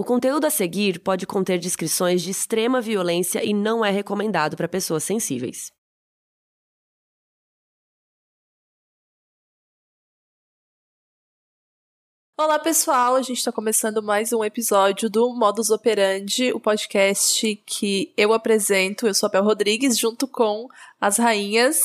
O conteúdo a seguir pode conter descrições de extrema violência e não é recomendado para pessoas sensíveis. Olá, pessoal! A gente está começando mais um episódio do Modus Operandi, o podcast que eu apresento. Eu sou a Bel Rodrigues, junto com as rainhas.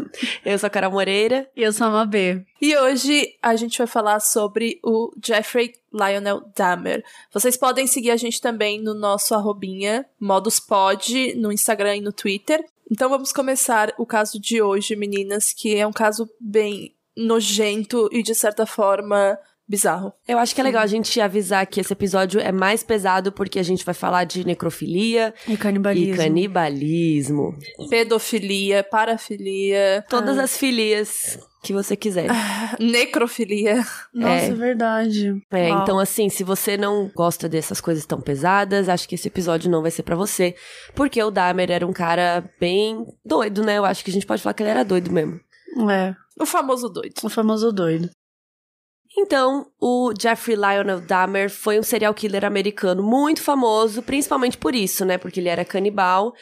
eu sou a Carol Moreira. E eu sou a Mabê. E hoje a gente vai falar sobre o Jeffrey Lionel Dahmer. Vocês podem seguir a gente também no nosso arrobinha, moduspod, no Instagram e no Twitter. Então vamos começar o caso de hoje, meninas, que é um caso bem nojento e de certa forma bizarro. Eu acho que é legal a gente avisar que esse episódio é mais pesado porque a gente vai falar de necrofilia e canibalismo. E canibalismo. Pedofilia, parafilia. Todas ah. as filias que você quiser. Ah, necrofilia. Nossa, é, é verdade. É, Uau. então assim, se você não gosta dessas coisas tão pesadas, acho que esse episódio não vai ser para você, porque o Dahmer era um cara bem doido, né? Eu acho que a gente pode falar que ele era doido mesmo. É. O famoso doido. O famoso doido. Então, o Jeffrey Lionel Dahmer foi um serial killer americano muito famoso, principalmente por isso, né? Porque ele era canibal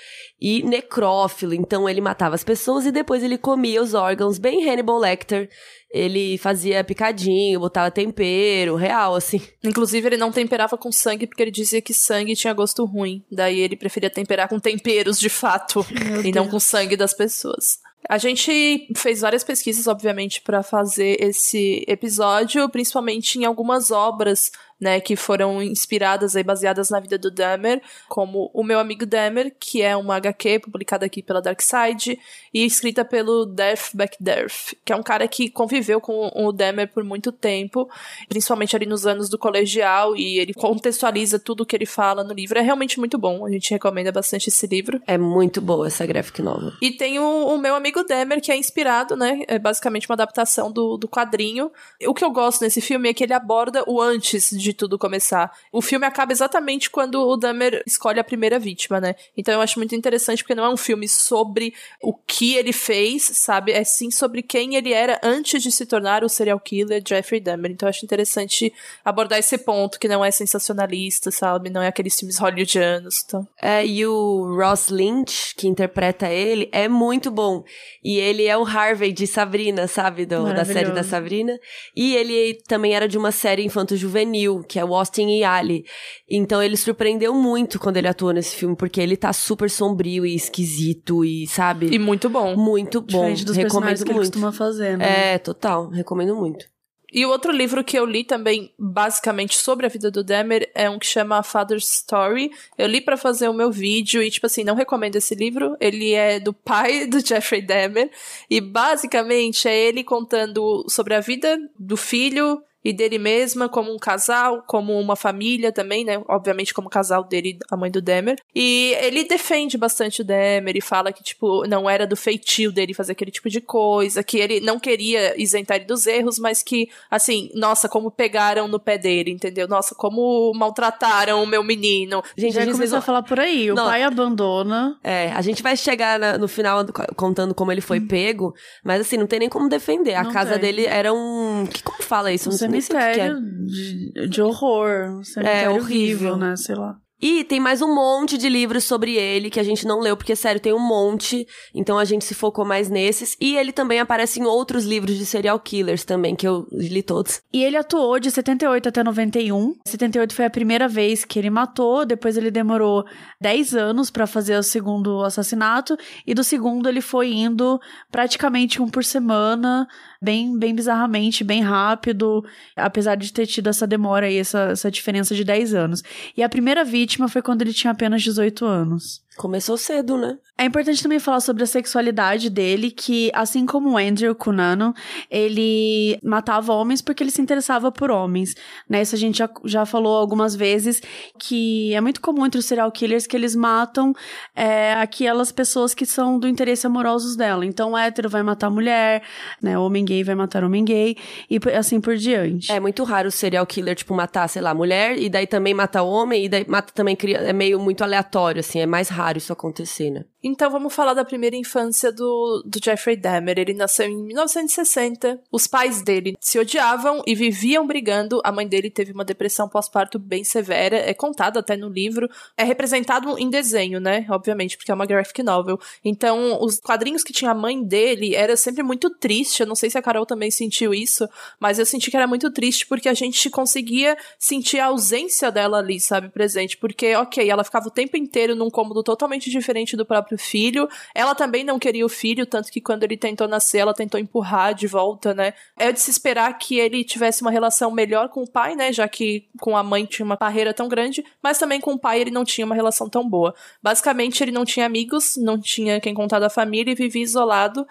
e necrófilo, então ele matava as pessoas e depois ele comia os órgãos, bem Hannibal Lecter. Ele fazia picadinho, botava tempero, real, assim. Inclusive, ele não temperava com sangue porque ele dizia que sangue tinha gosto ruim. Daí ele preferia temperar com temperos de fato Meu e Deus. não com sangue das pessoas. A gente fez várias pesquisas, obviamente, para fazer esse episódio, principalmente em algumas obras né, que foram inspiradas e baseadas na vida do Dahmer, como O Meu Amigo Dahmer, que é uma HQ publicada aqui pela Dark Side e escrita pelo Death Back Death, que é um cara que conviveu com o Dahmer por muito tempo, principalmente ali nos anos do colegial, e ele contextualiza tudo o que ele fala no livro. É realmente muito bom, a gente recomenda bastante esse livro. É muito boa essa graphic novel. E tem o, o Meu Amigo Dahmer, que é inspirado, né, é basicamente uma adaptação do, do quadrinho. O que eu gosto nesse filme é que ele aborda o antes de de tudo começar. O filme acaba exatamente quando o Dahmer escolhe a primeira vítima, né? Então eu acho muito interessante porque não é um filme sobre o que ele fez, sabe? É sim sobre quem ele era antes de se tornar o serial killer Jeffrey Dahmer. Então eu acho interessante abordar esse ponto que não é sensacionalista, sabe? Não é aqueles filmes hollywoodianos. Então. É, e o Ross Lynch, que interpreta ele, é muito bom. E ele é o Harvey de Sabrina, sabe? Do, da série da Sabrina. E ele também era de uma série infanto-juvenil que é o Austin e Ali. Então ele surpreendeu muito quando ele atuou nesse filme, porque ele tá super sombrio e esquisito e, sabe? E muito bom. Muito bom. Diferente dos Recomendo que muito. ele costuma fazer, né? É, total. Recomendo muito. E o outro livro que eu li também, basicamente, sobre a vida do Demer, é um que chama Father's Story. Eu li para fazer o meu vídeo e, tipo assim, não recomendo esse livro. Ele é do pai do Jeffrey Demer. E, basicamente, é ele contando sobre a vida do filho e dele mesma como um casal, como uma família também, né? Obviamente como casal dele, a mãe do Demer. E ele defende bastante o Demer e fala que, tipo, não era do feitio dele fazer aquele tipo de coisa, que ele não queria isentar ele dos erros, mas que, assim, nossa, como pegaram no pé dele, entendeu? Nossa, como maltrataram o meu menino. Gente, já a gente começou a falar por aí, o não, pai abandona. É, a gente vai chegar na, no final contando como ele foi hum. pego, mas assim, não tem nem como defender. A não casa tem. dele era um. Que, como fala isso? Um cemitério de, de horror. Um cemitério é horrível, horrível, né? Sei lá. E tem mais um monte de livros sobre ele que a gente não leu, porque, sério, tem um monte. Então a gente se focou mais nesses. E ele também aparece em outros livros de serial killers também, que eu li todos. E ele atuou de 78 até 91. 78 foi a primeira vez que ele matou, depois ele demorou 10 anos para fazer o segundo assassinato. E do segundo ele foi indo praticamente um por semana bem, bem bizarramente, bem rápido, apesar de ter tido essa demora aí, essa, essa diferença de 10 anos. E a primeira vítima foi quando ele tinha apenas 18 anos. Começou cedo, né? É importante também falar sobre a sexualidade dele, que assim como o Andrew Cunanan, ele matava homens porque ele se interessava por homens, né? Isso a gente já, já falou algumas vezes, que é muito comum entre os serial killers que eles matam é, aquelas pessoas que são do interesse amorosos dela. Então, o hétero vai matar a mulher, né? O homem gay vai matar o homem gay, e assim por diante. É muito raro o serial killer, tipo, matar, sei lá, mulher, e daí também matar o homem, e daí mata também criança. É meio muito aleatório, assim, é mais raro isso acontecer, né? Então vamos falar da primeira infância do, do Jeffrey Dahmer. Ele nasceu em 1960. Os pais dele se odiavam e viviam brigando. A mãe dele teve uma depressão pós-parto bem severa. É contado até no livro. É representado em desenho, né? Obviamente, porque é uma graphic novel. Então, os quadrinhos que tinha a mãe dele era sempre muito triste. Eu não sei se a Carol também sentiu isso, mas eu senti que era muito triste porque a gente conseguia sentir a ausência dela ali, sabe, presente. Porque, ok, ela ficava o tempo inteiro num cômodo totalmente diferente do próprio filho. Ela também não queria o filho, tanto que quando ele tentou nascer, ela tentou empurrar de volta, né? É de se esperar que ele tivesse uma relação melhor com o pai, né? Já que com a mãe tinha uma barreira tão grande, mas também com o pai ele não tinha uma relação tão boa. Basicamente, ele não tinha amigos, não tinha quem contar da família e vivia isolado.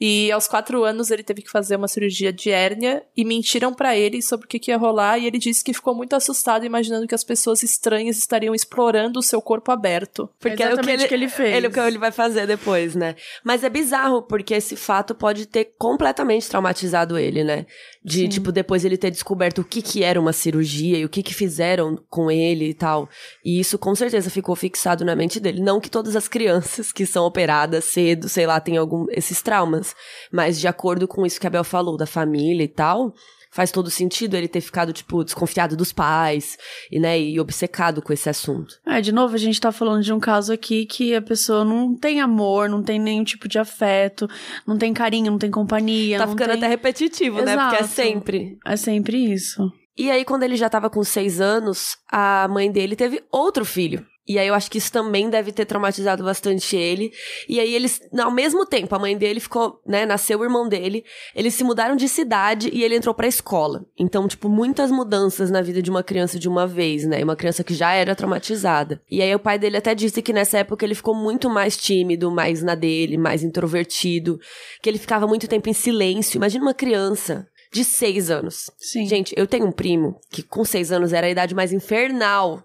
E aos quatro anos ele teve que fazer uma cirurgia de hérnia e mentiram para ele sobre o que, que ia rolar e ele disse que ficou muito assustado imaginando que as pessoas estranhas estariam explorando o seu corpo aberto. Porque é, o que ele, que ele fez. Ele, o que ele vai fazer depois, né? Mas é bizarro porque esse fato pode ter completamente traumatizado ele, né? De, Sim. tipo, depois ele ter descoberto o que que era uma cirurgia e o que que fizeram com ele e tal. E isso com certeza ficou fixado na mente dele. Não que todas as crianças que são operadas cedo, sei lá, tenham algum, esses traumas mas de acordo com isso que a Bel falou, da família e tal, faz todo sentido ele ter ficado, tipo, desconfiado dos pais e, né, e obcecado com esse assunto. É, de novo, a gente tá falando de um caso aqui que a pessoa não tem amor, não tem nenhum tipo de afeto, não tem carinho, não tem companhia. Tá ficando tem... até repetitivo, Exato. né? Porque é sempre. É sempre isso. E aí, quando ele já tava com seis anos, a mãe dele teve outro filho. E aí eu acho que isso também deve ter traumatizado bastante ele. E aí eles, ao mesmo tempo, a mãe dele ficou, né, nasceu o irmão dele, eles se mudaram de cidade e ele entrou pra escola. Então, tipo, muitas mudanças na vida de uma criança de uma vez, né? Uma criança que já era traumatizada. E aí o pai dele até disse que nessa época ele ficou muito mais tímido, mais na dele, mais introvertido, que ele ficava muito tempo em silêncio. Imagina uma criança de seis anos. Sim. Gente, eu tenho um primo que com seis anos era a idade mais infernal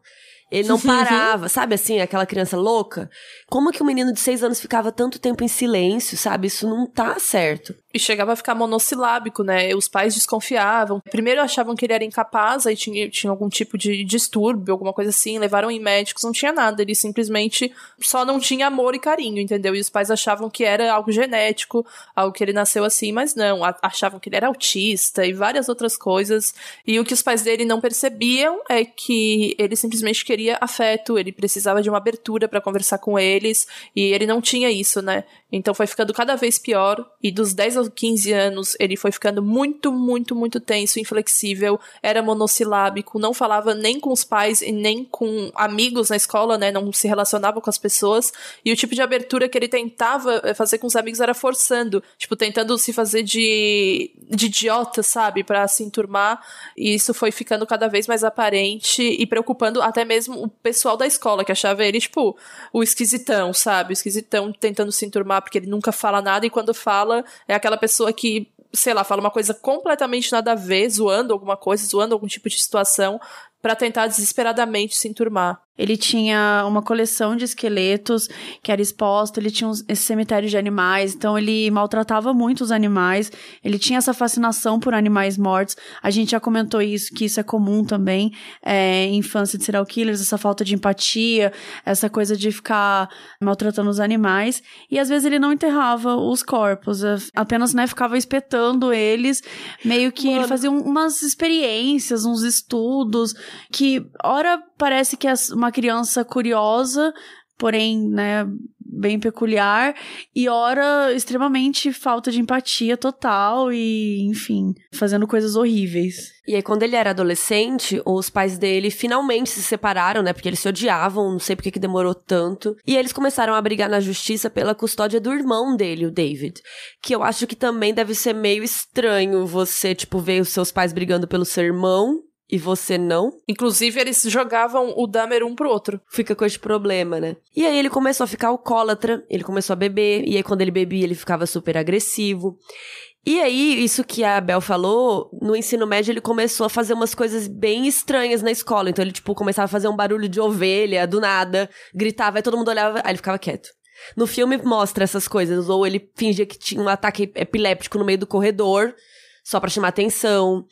ele não parava, sabe assim, aquela criança louca? Como que um menino de seis anos ficava tanto tempo em silêncio, sabe? Isso não tá certo. E chegava a ficar monossilábico, né? Os pais desconfiavam. Primeiro achavam que ele era incapaz, aí tinha, tinha algum tipo de distúrbio, alguma coisa assim. Levaram em médicos, não tinha nada. Ele simplesmente só não tinha amor e carinho, entendeu? E os pais achavam que era algo genético, algo que ele nasceu assim, mas não. Achavam que ele era autista e várias outras coisas. E o que os pais dele não percebiam é que ele simplesmente queria afeto, ele precisava de uma abertura para conversar com eles, e ele não tinha isso, né? Então foi ficando cada vez pior, e dos 10 aos 15 anos ele foi ficando muito, muito, muito tenso, inflexível, era monossilábico, não falava nem com os pais e nem com amigos na escola, né? Não se relacionava com as pessoas, e o tipo de abertura que ele tentava eh, fazer com os amigos era forçando, tipo, tentando se fazer de, de idiota, sabe? para se enturmar, e isso foi ficando cada vez mais aparente e preocupando até mesmo o pessoal da escola, que achava ele, tipo, o esquisitão, sabe? O esquisitão tentando se enturmar porque ele nunca fala nada e quando fala é aquela pessoa que sei lá, fala uma coisa completamente nada a ver, zoando alguma coisa, zoando algum tipo de situação, para tentar desesperadamente se enturmar. Ele tinha uma coleção de esqueletos que era exposta, ele tinha esse cemitério de animais, então ele maltratava muito os animais, ele tinha essa fascinação por animais mortos. A gente já comentou isso, que isso é comum também é, em infância de serial killers, essa falta de empatia, essa coisa de ficar maltratando os animais. E às vezes ele não enterrava os corpos, é, apenas né, ficava espetando eles, meio que Mano. ele fazia umas experiências, uns estudos, que, ora, parece que as uma criança curiosa, porém, né, bem peculiar, e ora extremamente falta de empatia total e, enfim, fazendo coisas horríveis. E aí, quando ele era adolescente, os pais dele finalmente se separaram, né? Porque eles se odiavam, não sei porque que demorou tanto. E eles começaram a brigar na justiça pela custódia do irmão dele, o David. Que eu acho que também deve ser meio estranho você, tipo, ver os seus pais brigando pelo seu irmão e você não. Inclusive, eles jogavam o Dahmer um pro outro. Fica com esse problema, né? E aí ele começou a ficar alcoólatra, ele começou a beber, e aí quando ele bebia, ele ficava super agressivo. E aí, isso que a Bel falou, no ensino médio ele começou a fazer umas coisas bem estranhas na escola. Então ele, tipo, começava a fazer um barulho de ovelha, do nada, gritava, aí todo mundo olhava, aí ele ficava quieto. No filme mostra essas coisas, ou ele fingia que tinha um ataque epiléptico no meio do corredor, só para chamar atenção.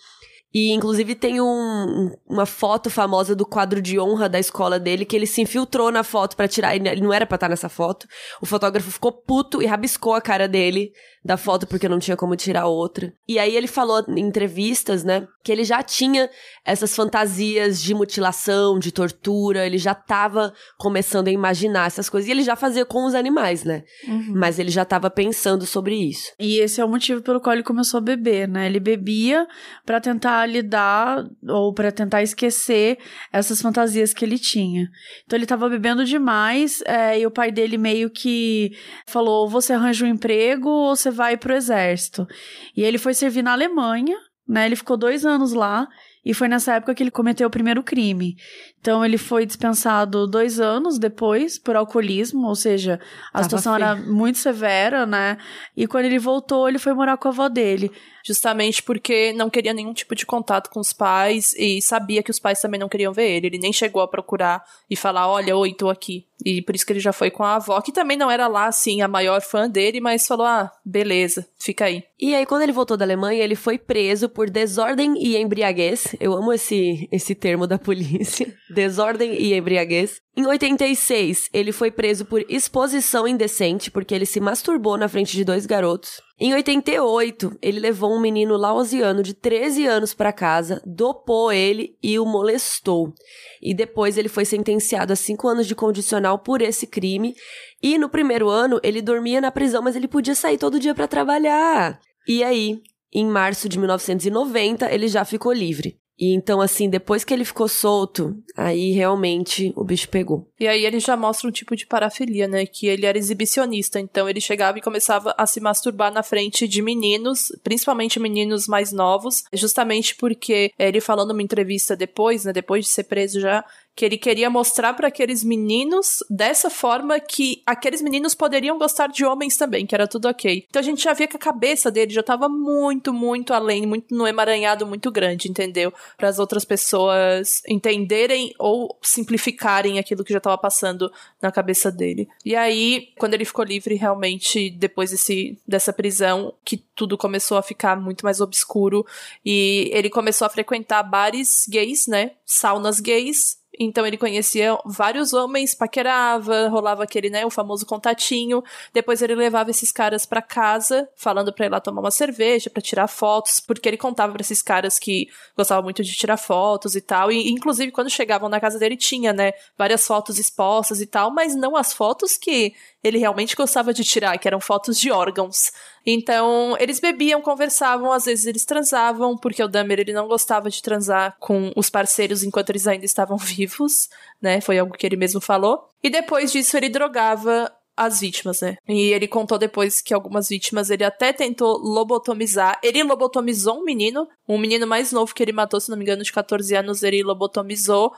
E inclusive tem um, uma foto famosa do quadro de honra da escola dele que ele se infiltrou na foto para tirar. Ele não era para estar nessa foto. O fotógrafo ficou puto e rabiscou a cara dele da foto porque não tinha como tirar outra. E aí ele falou em entrevistas, né, que ele já tinha essas fantasias de mutilação, de tortura, ele já tava começando a imaginar essas coisas e ele já fazia com os animais, né? Uhum. Mas ele já tava pensando sobre isso. E esse é o motivo pelo qual ele começou a beber, né? Ele bebia para tentar lidar ou para tentar esquecer essas fantasias que ele tinha. Então ele tava bebendo demais é, e o pai dele meio que falou: você arranja um emprego ou você vai pro exército. E ele foi servir na Alemanha, né? Ele ficou dois anos lá. E foi nessa época que ele cometeu o primeiro crime. Então ele foi dispensado dois anos depois por alcoolismo, ou seja, a Tava situação feio. era muito severa, né? E quando ele voltou, ele foi morar com a avó dele justamente porque não queria nenhum tipo de contato com os pais e sabia que os pais também não queriam ver ele. Ele nem chegou a procurar e falar: Olha, oi, tô aqui. E por isso que ele já foi com a avó, que também não era lá, assim, a maior fã dele, mas falou: Ah, beleza, fica aí. E aí, quando ele voltou da Alemanha, ele foi preso por desordem e embriaguez. Eu amo esse, esse termo da polícia: desordem e embriaguez. Em 86, ele foi preso por exposição indecente, porque ele se masturbou na frente de dois garotos. Em 88, ele levou um menino laosiano de 13 anos para casa, dopou ele e o molestou. E depois ele foi sentenciado a 5 anos de condicional por esse crime. E no primeiro ano, ele dormia na prisão, mas ele podia sair todo dia para trabalhar. E aí, em março de 1990, ele já ficou livre. E então, assim, depois que ele ficou solto, aí realmente o bicho pegou. E aí ele já mostra um tipo de parafilia, né? Que ele era exibicionista. Então ele chegava e começava a se masturbar na frente de meninos, principalmente meninos mais novos, justamente porque ele falou numa entrevista depois, né? Depois de ser preso já, que ele queria mostrar para aqueles meninos dessa forma que aqueles meninos poderiam gostar de homens também, que era tudo ok. Então a gente já via que a cabeça dele já tava muito, muito além, muito no emaranhado muito grande, entendeu? Para as outras pessoas entenderem ou simplificarem aquilo que já tava passando na cabeça dele. E aí, quando ele ficou livre, realmente, depois desse, dessa prisão, que tudo começou a ficar muito mais obscuro e ele começou a frequentar bares gays, né? Saunas gays então ele conhecia vários homens, paquerava, rolava aquele, né, o famoso contatinho. Depois ele levava esses caras para casa, falando para ir lá tomar uma cerveja, para tirar fotos, porque ele contava para esses caras que gostavam muito de tirar fotos e tal. E inclusive quando chegavam na casa dele tinha, né, várias fotos expostas e tal, mas não as fotos que ele realmente gostava de tirar, que eram fotos de órgãos. Então, eles bebiam, conversavam, às vezes eles transavam, porque o Dahmer ele não gostava de transar com os parceiros enquanto eles ainda estavam vivos, né? Foi algo que ele mesmo falou. E depois disso ele drogava as vítimas, né? E ele contou depois que algumas vítimas ele até tentou lobotomizar. Ele lobotomizou um menino, um menino mais novo que ele matou, se não me engano, de 14 anos, ele lobotomizou.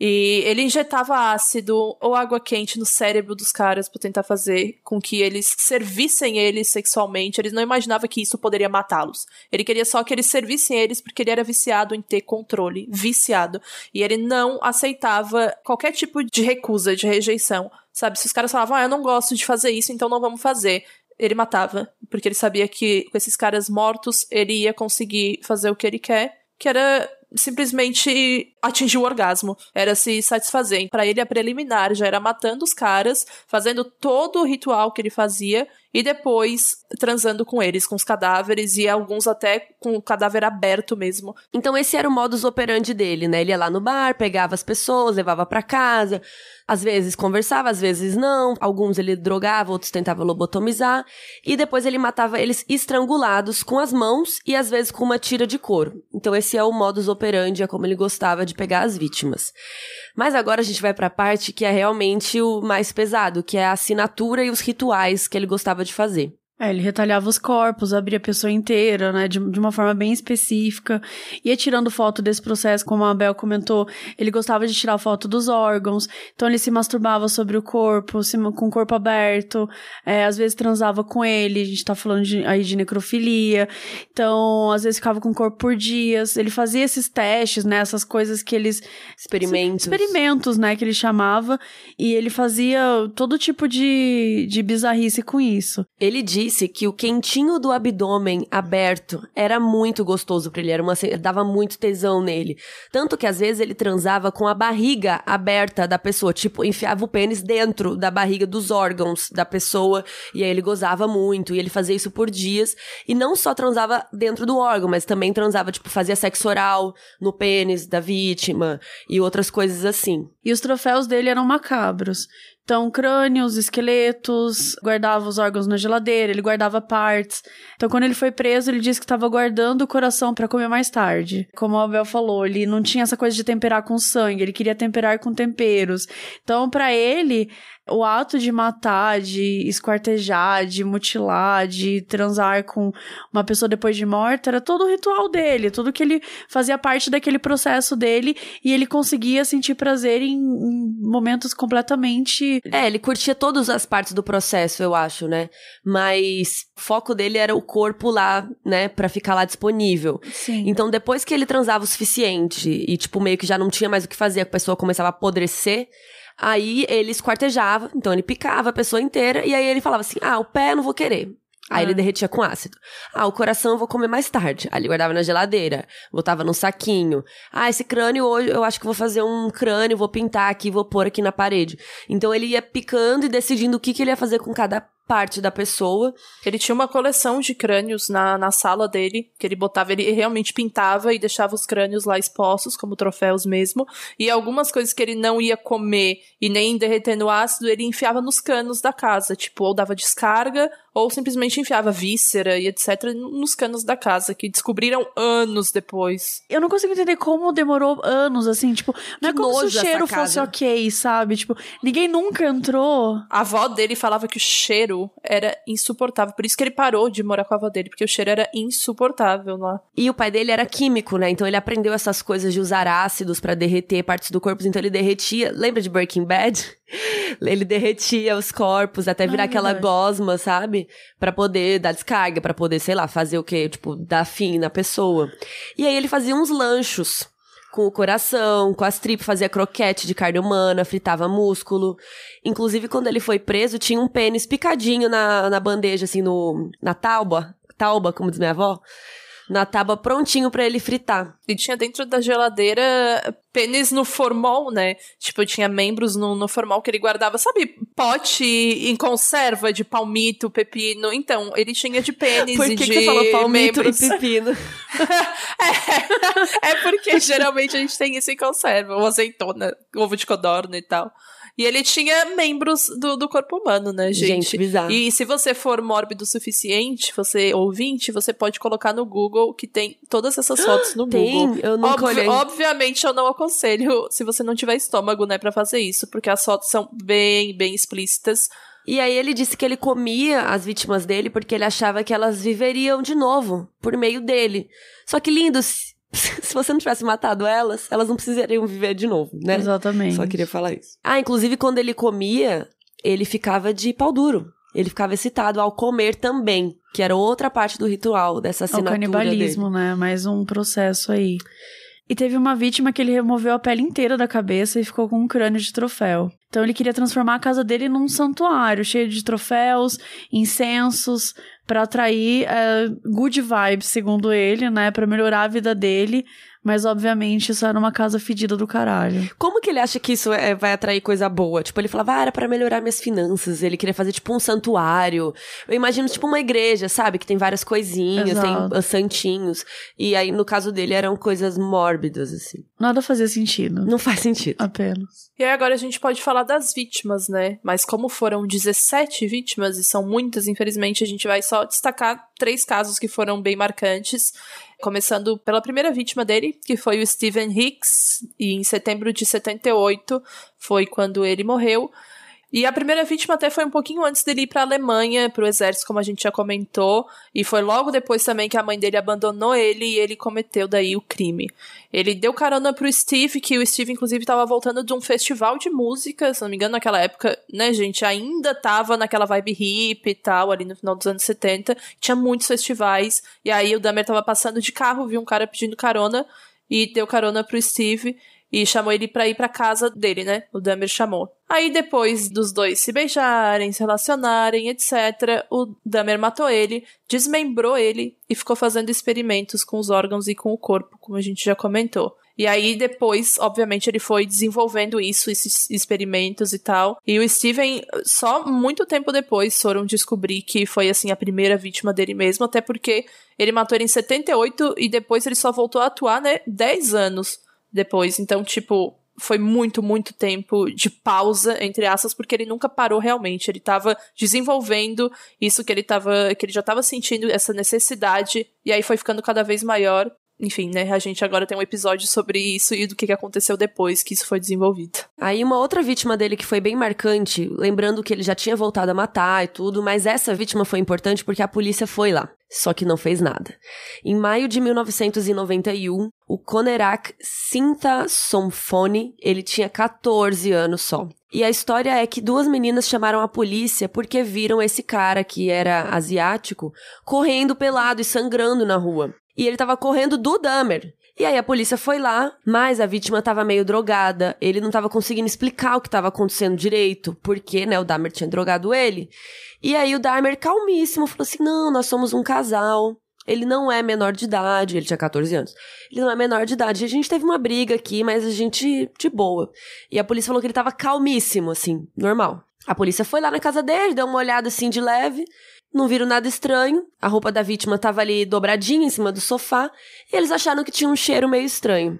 E ele injetava ácido ou água quente no cérebro dos caras para tentar fazer com que eles servissem eles sexualmente. Ele não imaginava que isso poderia matá-los. Ele queria só que eles servissem eles porque ele era viciado em ter controle, viciado. E ele não aceitava qualquer tipo de recusa, de rejeição. Sabe, se os caras falavam, ah, eu não gosto de fazer isso, então não vamos fazer ele matava, porque ele sabia que com esses caras mortos ele ia conseguir fazer o que ele quer, que era simplesmente atingir o orgasmo. Era se satisfazer. Para ele, a preliminar já era matando os caras, fazendo todo o ritual que ele fazia e depois transando com eles, com os cadáveres e alguns até com o cadáver aberto mesmo. Então esse era o modus operandi dele, né? Ele ia lá no bar, pegava as pessoas, levava para casa, às vezes conversava, às vezes não. Alguns ele drogava, outros tentava lobotomizar. E depois ele matava eles estrangulados com as mãos e às vezes com uma tira de couro. Então esse é o modus operandi, é como ele gostava de pegar as vítimas. Mas agora a gente vai para a parte que é realmente o mais pesado, que é a assinatura e os rituais que ele gostava de fazer. É, ele retalhava os corpos, abria a pessoa inteira, né, de, de uma forma bem específica. Ia tirando foto desse processo, como a Abel comentou, ele gostava de tirar foto dos órgãos, então ele se masturbava sobre o corpo, se, com o corpo aberto, é, às vezes transava com ele, a gente tá falando de, aí de necrofilia, então às vezes ficava com o corpo por dias, ele fazia esses testes, né, essas coisas que eles... Experimentos. Experimentos, né, que ele chamava, e ele fazia todo tipo de, de bizarrice com isso. Ele diz disse que o quentinho do abdômen aberto era muito gostoso para ele, era uma dava muito tesão nele. Tanto que às vezes ele transava com a barriga aberta da pessoa, tipo, enfiava o pênis dentro da barriga dos órgãos da pessoa e aí ele gozava muito e ele fazia isso por dias e não só transava dentro do órgão, mas também transava, tipo, fazia sexo oral no pênis da vítima e outras coisas assim. E os troféus dele eram macabros. Então, crânios, esqueletos, guardava os órgãos na geladeira, ele guardava partes. Então, quando ele foi preso, ele disse que estava guardando o coração para comer mais tarde. Como o Abel falou, ele não tinha essa coisa de temperar com sangue, ele queria temperar com temperos. Então, para ele, o ato de matar, de esquartejar, de mutilar, de transar com uma pessoa depois de morta, era todo o ritual dele, tudo que ele fazia parte daquele processo dele e ele conseguia sentir prazer em, em momentos completamente. É, ele curtia todas as partes do processo, eu acho, né? Mas o foco dele era o corpo lá, né, para ficar lá disponível. Sim. Então, depois que ele transava o suficiente e, tipo, meio que já não tinha mais o que fazer, a pessoa começava a apodrecer Aí ele esquartejava, então ele picava a pessoa inteira, e aí ele falava assim: ah, o pé eu não vou querer. Aí ah. ele derretia com ácido. Ah, o coração eu vou comer mais tarde. Aí ele guardava na geladeira, botava num saquinho. Ah, esse crânio hoje eu acho que vou fazer um crânio, vou pintar aqui, vou pôr aqui na parede. Então ele ia picando e decidindo o que, que ele ia fazer com cada parte da pessoa. Ele tinha uma coleção de crânios na, na sala dele, que ele botava, ele realmente pintava e deixava os crânios lá expostos, como troféus mesmo. E algumas coisas que ele não ia comer e nem derreter no ácido, ele enfiava nos canos da casa, tipo, ou dava descarga, ou simplesmente enfiava víscera e etc. nos canos da casa, que descobriram anos depois. Eu não consigo entender como demorou anos, assim, tipo, não é que é como se o cheiro fosse ok, sabe? Tipo, ninguém nunca entrou. A avó dele falava que o cheiro era insuportável, por isso que ele parou de morar com a avó dele, porque o cheiro era insuportável lá. E o pai dele era químico, né? Então ele aprendeu essas coisas de usar ácidos para derreter partes do corpo, então ele derretia. Lembra de Breaking Bad? Ele derretia os corpos até virar Ai, aquela verdade. gosma, sabe? para poder dar descarga, para poder, sei lá, fazer o quê? Tipo, dar fim na pessoa. E aí ele fazia uns lanchos com o coração, com as tripas, fazia croquete de carne humana, fritava músculo. Inclusive, quando ele foi preso, tinha um pênis picadinho na, na bandeja, assim, no, na tauba, tauba, como diz minha avó na tábua prontinho para ele fritar. E tinha dentro da geladeira pênis no formol, né? Tipo, tinha membros no, no formol que ele guardava, sabe, pote em conserva de palmito, pepino. Então, ele tinha de pênis Por que e que de você falou palmito membros. e pepino? é, é porque geralmente a gente tem isso em conserva, ou azeitona, ovo de codorna e tal. E ele tinha membros do, do corpo humano, né, gente? Gente, bizarro. E se você for mórbido o suficiente, você ouvinte, você pode colocar no Google que tem todas essas fotos no tem? Google. Eu nunca Obvi olhei. Obviamente eu não aconselho se você não tiver estômago, né, para fazer isso, porque as fotos são bem, bem explícitas. E aí ele disse que ele comia as vítimas dele porque ele achava que elas viveriam de novo por meio dele. Só que lindo, se você não tivesse matado elas, elas não precisariam viver de novo, né? Exatamente. Só queria falar isso. Ah, inclusive quando ele comia, ele ficava de pau duro. Ele ficava excitado ao comer também, que era outra parte do ritual dessa assinatura é o canibalismo, dele. né? Mais um processo aí. E teve uma vítima que ele removeu a pele inteira da cabeça e ficou com um crânio de troféu. Então ele queria transformar a casa dele num santuário, cheio de troféus, incensos, para atrair uh, good vibes, segundo ele, né, para melhorar a vida dele, mas, obviamente, isso era uma casa fedida do caralho. Como que ele acha que isso é, vai atrair coisa boa? Tipo, ele falava, ah, era pra melhorar minhas finanças. Ele queria fazer, tipo, um santuário. Eu imagino, tipo, uma igreja, sabe? Que tem várias coisinhas, Exato. tem santinhos. E aí, no caso dele, eram coisas mórbidas, assim. Nada fazia sentido. Não faz sentido. Apenas. E aí, agora a gente pode falar das vítimas, né? Mas como foram 17 vítimas, e são muitas, infelizmente, a gente vai só destacar três casos que foram bem marcantes. Começando pela primeira vítima dele, que foi o Stephen Hicks, e em setembro de 78 foi quando ele morreu. E a primeira vítima até foi um pouquinho antes dele ir para a Alemanha, para o exército, como a gente já comentou, e foi logo depois também que a mãe dele abandonou ele e ele cometeu daí o crime. Ele deu carona pro Steve, que o Steve inclusive estava voltando de um festival de música, se não me engano, naquela época, né, gente, ainda tava naquela vibe hip e tal, ali no final dos anos 70, tinha muitos festivais, e aí o Dahmer tava passando de carro, viu um cara pedindo carona e deu carona pro Steve e chamou ele pra ir pra casa dele, né? O Dahmer chamou. Aí depois dos dois se beijarem, se relacionarem, etc., o Dahmer matou ele, desmembrou ele e ficou fazendo experimentos com os órgãos e com o corpo, como a gente já comentou. E aí depois, obviamente, ele foi desenvolvendo isso, esses experimentos e tal. E o Steven, só muito tempo depois, foram descobrir que foi, assim, a primeira vítima dele mesmo, até porque ele matou ele em 78 e depois ele só voltou a atuar, né, 10 anos depois. Então, tipo, foi muito, muito tempo de pausa, entre aspas, porque ele nunca parou realmente. Ele estava desenvolvendo isso que ele tava, que ele já estava sentindo, essa necessidade, e aí foi ficando cada vez maior enfim, né, a gente agora tem um episódio sobre isso e do que aconteceu depois que isso foi desenvolvido. Aí uma outra vítima dele que foi bem marcante, lembrando que ele já tinha voltado a matar e tudo, mas essa vítima foi importante porque a polícia foi lá, só que não fez nada. Em maio de 1991, o Conerak Sinta Somfone, ele tinha 14 anos só. E a história é que duas meninas chamaram a polícia porque viram esse cara, que era asiático, correndo pelado e sangrando na rua e ele tava correndo do Dahmer. E aí a polícia foi lá, mas a vítima tava meio drogada, ele não tava conseguindo explicar o que tava acontecendo direito, porque, né, o Dahmer tinha drogado ele. E aí o Dahmer, calmíssimo, falou assim: não, nós somos um casal. Ele não é menor de idade, ele tinha 14 anos. Ele não é menor de idade. A gente teve uma briga aqui, mas a gente de boa. E a polícia falou que ele tava calmíssimo, assim, normal. A polícia foi lá na casa dele, deu uma olhada assim de leve. Não viram nada estranho. A roupa da vítima estava ali dobradinha em cima do sofá. E eles acharam que tinha um cheiro meio estranho.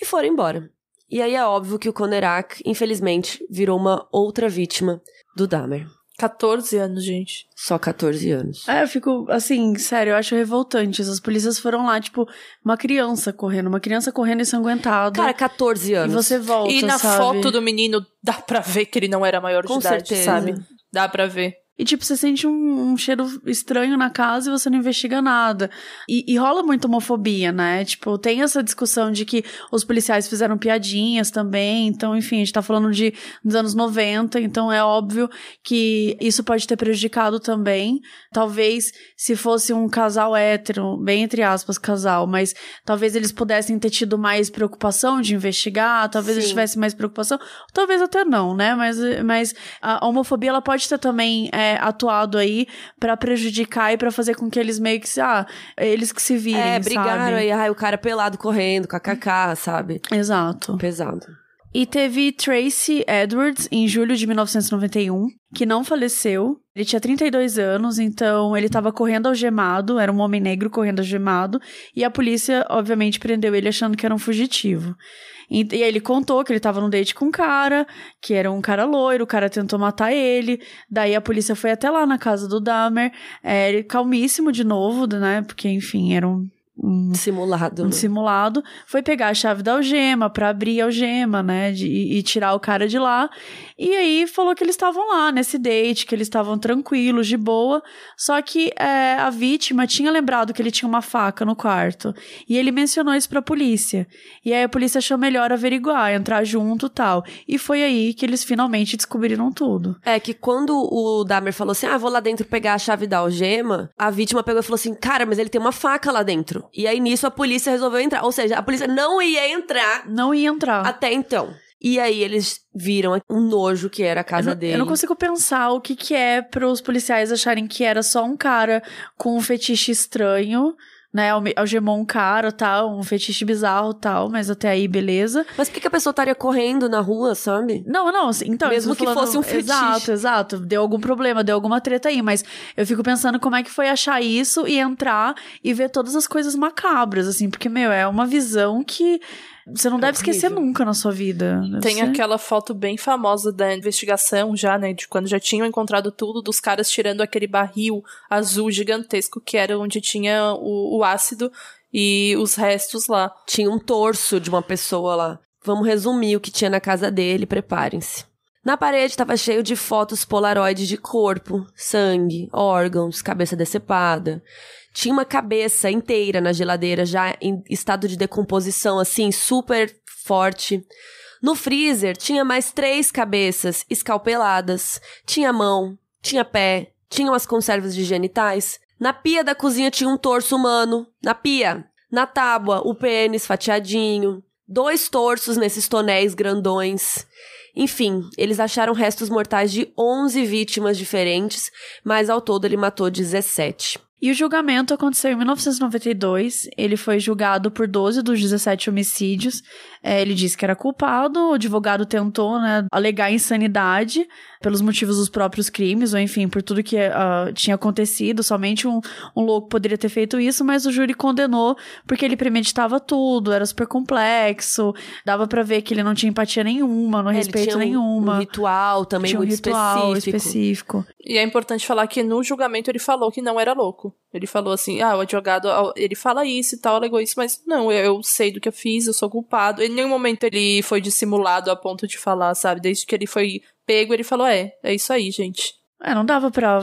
E foram embora. E aí é óbvio que o Konerak, infelizmente, virou uma outra vítima do Dahmer. 14 anos, gente. Só 14 anos. É, eu fico, assim, sério, eu acho revoltante. As polícias foram lá, tipo, uma criança correndo, uma criança correndo ensanguentada. Cara, 14 anos. E você volta, E na sabe? foto do menino, dá pra ver que ele não era maior Com de idade, certeza. sabe? Dá pra ver. E, tipo, você sente um, um cheiro estranho na casa e você não investiga nada. E, e rola muita homofobia, né? Tipo, tem essa discussão de que os policiais fizeram piadinhas também. Então, enfim, a gente tá falando de dos anos 90, então é óbvio que isso pode ter prejudicado também. Talvez se fosse um casal hétero, bem entre aspas, casal, mas talvez eles pudessem ter tido mais preocupação de investigar, talvez eles tivessem mais preocupação, talvez até não, né? Mas, mas a homofobia ela pode ter também é, atuado aí pra prejudicar e pra fazer com que eles meio que se, ah, eles que se virem, É, brigaram sabe? aí, ai, o cara pelado correndo, kkk, sabe? Exato. Pesado. E teve Tracy Edwards em julho de 1991, que não faleceu. Ele tinha 32 anos, então ele estava correndo algemado, era um homem negro correndo algemado, e a polícia, obviamente, prendeu ele achando que era um fugitivo. E, e aí ele contou que ele estava num date com um cara, que era um cara loiro, o cara tentou matar ele, daí a polícia foi até lá na casa do Dahmer, é, calmíssimo de novo, né, porque, enfim, era um um, Simulado. um né? simulado, foi pegar a chave da algema pra abrir a algema, né, de- e, e tirar o cara de lá. E aí falou que eles estavam lá nesse date, que eles estavam tranquilos, de boa. Só que é, a vítima tinha lembrado que ele tinha uma faca no quarto. E ele mencionou isso pra polícia. E aí a polícia achou melhor averiguar, entrar junto e tal. E foi aí que eles finalmente descobriram tudo. É que quando o Dahmer falou assim, ah, vou lá dentro pegar a chave da algema, a vítima pegou e falou assim, cara, mas ele tem uma faca lá dentro. E aí nisso a polícia resolveu entrar. Ou seja, a polícia não ia entrar Não ia entrar. até então. E aí eles viram um nojo que era a casa eu não, dele. Eu não consigo pensar o que, que é para os policiais acharem que era só um cara com um fetiche estranho, né? Algemou um cara, tal, um fetiche bizarro, tal, mas até aí, beleza. Mas por que, que a pessoa estaria correndo na rua, sabe? Não, não, assim, então... Mesmo que falando- fosse um fetiche. Exato, exato. Deu algum problema, deu alguma treta aí, mas eu fico pensando como é que foi achar isso e entrar e ver todas as coisas macabras, assim, porque, meu, é uma visão que você não deve esquecer horrível. nunca na sua vida. Deve Tem ser- aquela foto bem famosa da investigação já, né? De quando já tinham encontrado tudo, dos caras tirando aquele barril azul gigantesco que era onde tinha o, o ácido e os restos lá. Tinha um torso de uma pessoa lá. Vamos resumir o que tinha na casa dele, preparem-se. Na parede estava cheio de fotos polaroid de corpo, sangue, órgãos, cabeça decepada. Tinha uma cabeça inteira na geladeira, já em estado de decomposição, assim, super forte. No freezer tinha mais três cabeças escalpeladas. Tinha mão, tinha pé, tinham as conservas de genitais. Na pia da cozinha tinha um torso humano. Na pia. Na tábua, o pênis fatiadinho. dois torsos nesses tonéis grandões. Enfim, eles acharam restos mortais de 11 vítimas diferentes, mas ao todo ele matou 17. E o julgamento aconteceu em 1992. Ele foi julgado por 12 dos 17 homicídios. É, ele disse que era culpado. O advogado tentou né, alegar insanidade pelos motivos dos próprios crimes, ou enfim, por tudo que uh, tinha acontecido. Somente um, um louco poderia ter feito isso, mas o júri condenou porque ele premeditava tudo, era super complexo. Dava para ver que ele não tinha empatia nenhuma, não é, respeito um, nenhuma. Um ritual também tinha muito um ritual específico. específico. E é importante falar que no julgamento ele falou que não era louco. Ele falou assim: ah, o advogado, ele fala isso e tal, alegou isso, mas não, eu, eu sei do que eu fiz, eu sou culpado. Em nenhum momento ele foi dissimulado a ponto de falar, sabe? Desde que ele foi pego, ele falou: é, é isso aí, gente. É, não dava pra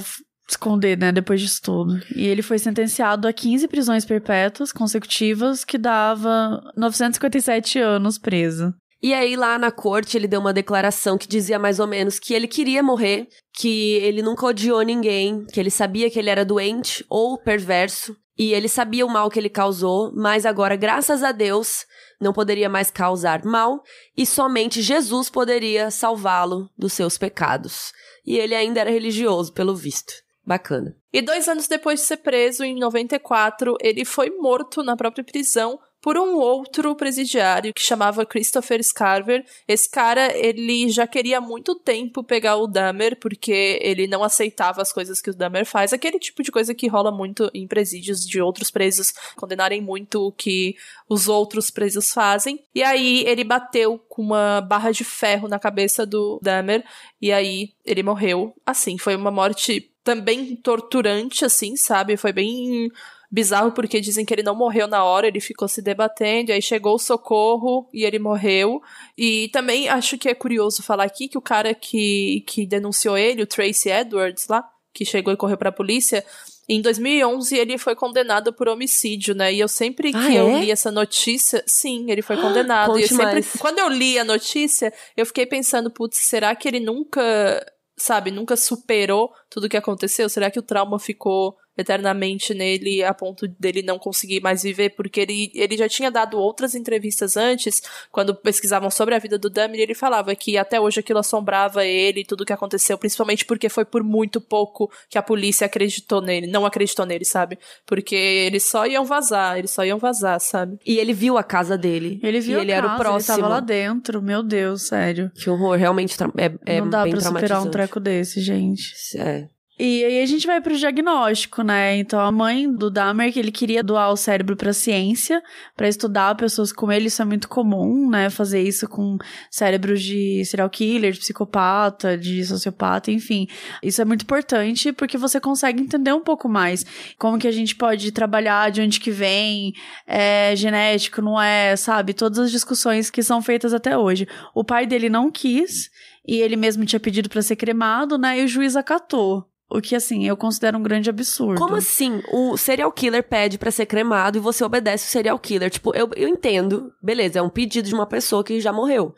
esconder, né, depois disso tudo. E ele foi sentenciado a 15 prisões perpétuas consecutivas, que dava 957 anos preso. E aí, lá na corte, ele deu uma declaração que dizia mais ou menos que ele queria morrer, que ele nunca odiou ninguém, que ele sabia que ele era doente ou perverso, e ele sabia o mal que ele causou, mas agora, graças a Deus, não poderia mais causar mal, e somente Jesus poderia salvá-lo dos seus pecados. E ele ainda era religioso, pelo visto. Bacana. E dois anos depois de ser preso, em 94, ele foi morto na própria prisão por um outro presidiário que chamava Christopher Scarver. Esse cara, ele já queria há muito tempo pegar o Dahmer, porque ele não aceitava as coisas que o Dahmer faz. Aquele tipo de coisa que rola muito em presídios de outros presos condenarem muito o que os outros presos fazem. E aí ele bateu com uma barra de ferro na cabeça do Dahmer, e aí ele morreu. Assim, foi uma morte também torturante, assim, sabe? Foi bem bizarro porque dizem que ele não morreu na hora, ele ficou se debatendo, aí chegou o socorro e ele morreu. E também acho que é curioso falar aqui que o cara que, que denunciou ele, o Tracy Edwards lá, que chegou e correu pra polícia, em 2011 ele foi condenado por homicídio, né? E eu sempre que Ah, eu é? li essa notícia, sim, ele foi condenado. Conte e eu sempre, mais. quando eu li a notícia, eu fiquei pensando, putz, será que ele nunca, sabe, nunca superou tudo o que aconteceu? Será que o trauma ficou eternamente nele a ponto dele não conseguir mais viver? Porque ele, ele já tinha dado outras entrevistas antes, quando pesquisavam sobre a vida do e ele falava que até hoje aquilo assombrava ele, tudo o que aconteceu, principalmente porque foi por muito pouco que a polícia acreditou nele, não acreditou nele, sabe? Porque eles só iam vazar, eles só iam vazar, sabe? E ele viu a casa dele. Ele viu e a ele era o casa, próximo. Ele tava lá dentro, meu Deus, sério. Que horror, realmente é, é não dá bem pra superar um treco desse, gente. É. E aí a gente vai pro diagnóstico, né? Então a mãe do Dahmer que ele queria doar o cérebro pra ciência, pra estudar pessoas como ele, isso é muito comum, né? Fazer isso com cérebros de serial killer, de psicopata, de sociopata, enfim. Isso é muito importante porque você consegue entender um pouco mais como que a gente pode trabalhar, de onde que vem, é genético, não é, sabe? Todas as discussões que são feitas até hoje. O pai dele não quis e ele mesmo tinha pedido pra ser cremado, né? E o juiz acatou. O que, assim, eu considero um grande absurdo. Como assim? O serial killer pede pra ser cremado e você obedece o serial killer. Tipo, eu, eu entendo. Beleza, é um pedido de uma pessoa que já morreu.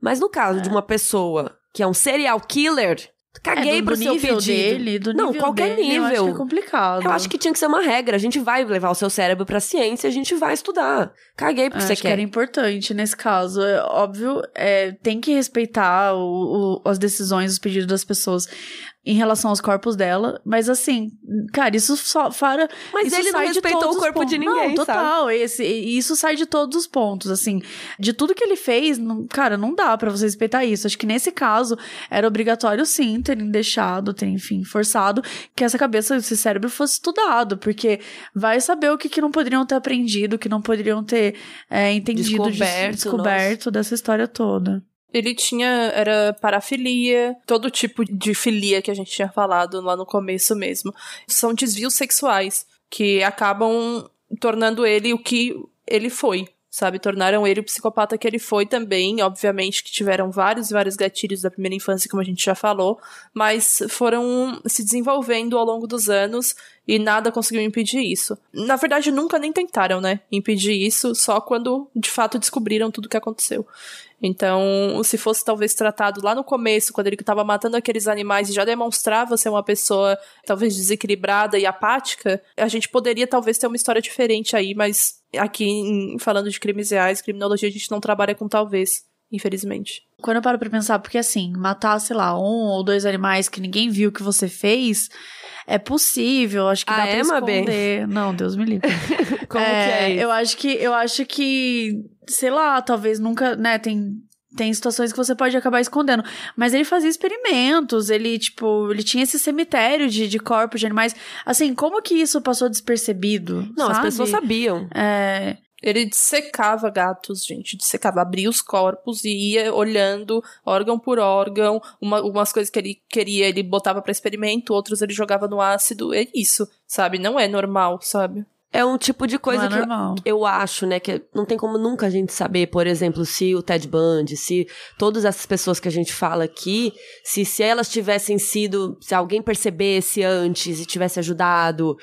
Mas no caso de uma pessoa que é um serial killer, caguei é, do, pro do seu nível pedido. dele, do Não, nível qualquer dele, Eu acho que nível. é complicado. Eu acho que tinha que ser uma regra. A gente vai levar o seu cérebro pra ciência e a gente vai estudar. Caguei porque Eu você acho que quer. era importante nesse caso. É, óbvio, é, tem que respeitar o- o- as decisões, os pedidos das pessoas em relação aos corpos dela. Mas assim, cara, isso só fora. Mas isso ele não respeitou o corpo de ninguém, Não, sabe? total. Esse, isso sai de todos os pontos, assim. De tudo que ele fez, não- cara, não dá pra você respeitar isso. Acho que nesse caso era obrigatório sim terem deixado, ter, enfim, forçado que essa cabeça, esse cérebro fosse estudado, porque vai saber o que, que não poderiam ter aprendido, o que não poderiam ter é, entendido, Descoberto, descoberto dessa história toda. Ele tinha, era parafilia, todo tipo de filia que a gente tinha falado lá no começo mesmo. São desvios sexuais que acabam tornando ele o que ele foi, sabe? Tornaram ele o psicopata que ele foi também. Obviamente que tiveram vários e vários gatilhos da primeira infância, como a gente já falou, mas foram se desenvolvendo ao longo dos anos e nada conseguiu impedir isso. Na verdade, nunca nem tentaram, né? Impedir isso, só quando de fato descobriram tudo o que aconteceu. Então, se fosse talvez tratado lá no começo, quando ele estava matando aqueles animais e já demonstrava ser uma pessoa talvez desequilibrada e apática, a gente poderia talvez ter uma história diferente aí, mas aqui falando de crimes reais, criminologia, a gente não trabalha com talvez infelizmente. Quando eu paro pra pensar, porque assim, matar, sei lá, um ou dois animais que ninguém viu que você fez, é possível, acho que ah, dá é, pra esconder. Não, Deus me livre. Como é, que é isso? Eu acho que, eu acho que, sei lá, talvez nunca, né, tem tem situações que você pode acabar escondendo. Mas ele fazia experimentos, ele, tipo, ele tinha esse cemitério de, de corpos de animais. Assim, como que isso passou despercebido? Não, sabe? as pessoas sabiam. É. Ele dissecava gatos, gente. Dissecava, abria os corpos e ia olhando órgão por órgão. Uma, umas coisas que ele queria, ele botava para experimento, outros ele jogava no ácido. É isso, sabe? Não é normal, sabe? É um tipo de coisa é que eu, eu, acho, né, que não tem como nunca a gente saber, por exemplo, se o Ted Bundy, se todas essas pessoas que a gente fala aqui, se, se elas tivessem sido, se alguém percebesse antes e tivesse ajudado.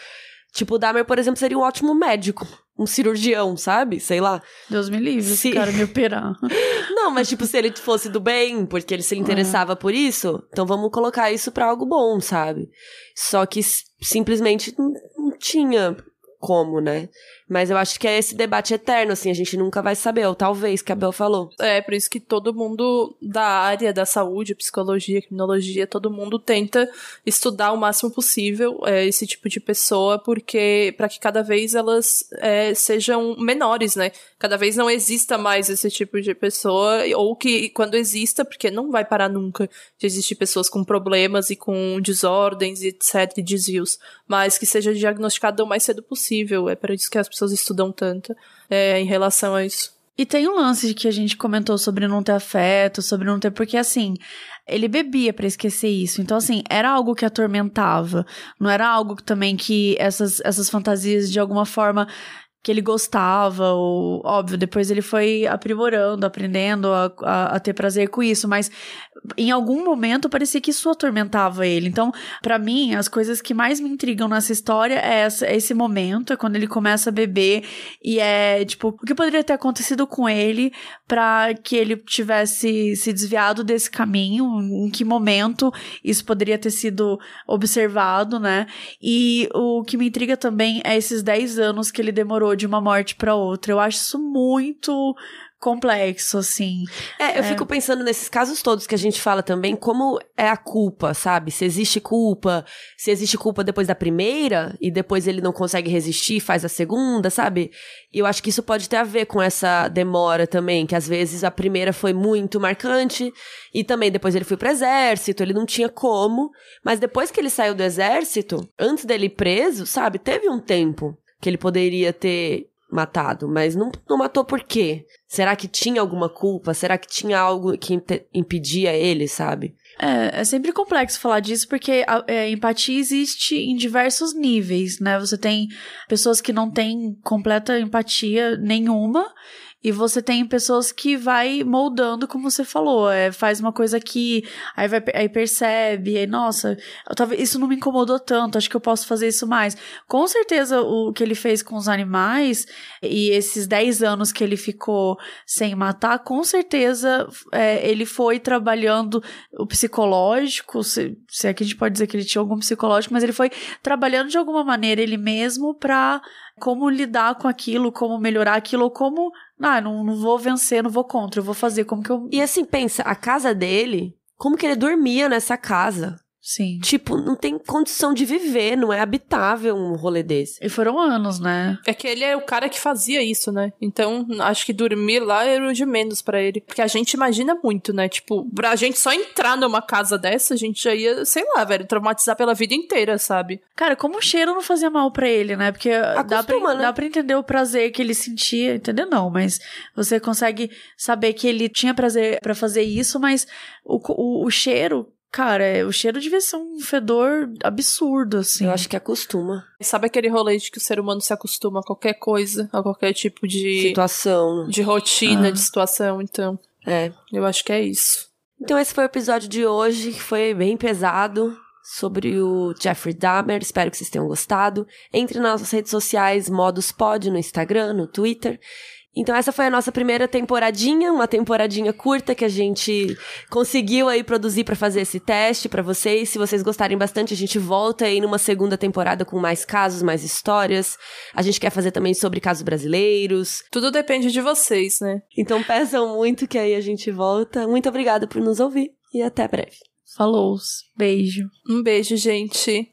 Tipo, o Dahmer, por exemplo, seria um ótimo médico um cirurgião, sabe? Sei lá. Deus me livre, se... esse cara me operar. Não, mas tipo, se ele fosse do bem, porque ele se interessava por isso, então vamos colocar isso para algo bom, sabe? Só que simplesmente não, não tinha como, né? Mas eu acho que é esse debate eterno, assim, a gente nunca vai saber, ou talvez, que a Bel falou. É, por isso que todo mundo da área da saúde, psicologia, criminologia, todo mundo tenta estudar o máximo possível é, esse tipo de pessoa, porque para que cada vez elas é, sejam menores, né? Cada vez não exista mais esse tipo de pessoa, ou que quando exista, porque não vai parar nunca de existir pessoas com problemas e com desordens etc, e desvios, mas que seja diagnosticado o mais cedo possível. É para isso que as pessoas estudam tanto é, em relação a isso. E tem um lance que a gente comentou sobre não ter afeto, sobre não ter. Porque assim, ele bebia para esquecer isso. Então, assim, era algo que atormentava. Não era algo também que essas, essas fantasias de alguma forma que ele gostava, ou, óbvio, depois ele foi aprimorando, aprendendo a, a, a, ter prazer com isso, mas em algum momento parecia que isso atormentava ele. Então, para mim, as coisas que mais me intrigam nessa história é, essa, é esse momento, é quando ele começa a beber e é, tipo, o que poderia ter acontecido com ele para que ele tivesse se desviado desse caminho, em que momento isso poderia ter sido observado, né? E o que me intriga também é esses 10 anos que ele demorou de uma morte para outra. Eu acho isso muito complexo, assim. É, eu é. fico pensando nesses casos todos que a gente fala também, como é a culpa, sabe? Se existe culpa, se existe culpa depois da primeira e depois ele não consegue resistir, faz a segunda, sabe? E eu acho que isso pode ter a ver com essa demora também, que às vezes a primeira foi muito marcante e também depois ele foi pro exército, ele não tinha como, mas depois que ele saiu do exército, antes dele ir preso, sabe? Teve um tempo que ele poderia ter matado, mas não, não matou por quê? Será que tinha alguma culpa? Será que tinha algo que impedia ele, sabe? É, é sempre complexo falar disso porque a é, empatia existe em diversos níveis, né? Você tem pessoas que não têm completa empatia nenhuma e você tem pessoas que vai moldando, como você falou, é, faz uma coisa aqui, aí, vai, aí percebe, aí, nossa, talvez isso não me incomodou tanto, acho que eu posso fazer isso mais. Com certeza, o que ele fez com os animais e esses 10 anos que ele ficou sem matar, com certeza é, ele foi trabalhando o psicológico, se, se é que a gente pode dizer que ele tinha algum psicológico, mas ele foi trabalhando de alguma maneira ele mesmo pra como lidar com aquilo, como melhorar aquilo, ou como ah, não, não vou vencer, não vou contra, eu vou fazer como que eu. E assim, pensa, a casa dele, como que ele dormia nessa casa? Sim. Tipo, não tem condição de viver, não é habitável um rolê desse. E foram anos, né? É que ele é o cara que fazia isso, né? Então, acho que dormir lá era o de menos para ele. Porque a gente imagina muito, né? Tipo, pra gente só entrar numa casa dessa, a gente já ia, sei lá, velho, traumatizar pela vida inteira, sabe? Cara, como o cheiro não fazia mal para ele, né? Porque Acostuma, dá, pra, né? dá pra entender o prazer que ele sentia, entender não, mas você consegue saber que ele tinha prazer para fazer isso, mas o, o, o cheiro Cara, o cheiro devia ser um fedor absurdo, assim. Eu acho que acostuma. Sabe aquele rolê de que o ser humano se acostuma a qualquer coisa, a qualquer tipo de. Situação. De rotina, ah. de situação, então. É. Eu acho que é isso. Então, esse foi o episódio de hoje, que foi bem pesado. Sobre o Jeffrey Dahmer, espero que vocês tenham gostado. Entre nas nossas redes sociais, Modus Pod, no Instagram, no Twitter. Então essa foi a nossa primeira temporadinha, uma temporadinha curta que a gente conseguiu aí produzir para fazer esse teste para vocês. Se vocês gostarem bastante, a gente volta aí numa segunda temporada com mais casos, mais histórias. A gente quer fazer também sobre casos brasileiros. Tudo depende de vocês, né? Então peçam muito que aí a gente volta. Muito obrigada por nos ouvir e até breve. Falou, beijo. Um beijo, gente.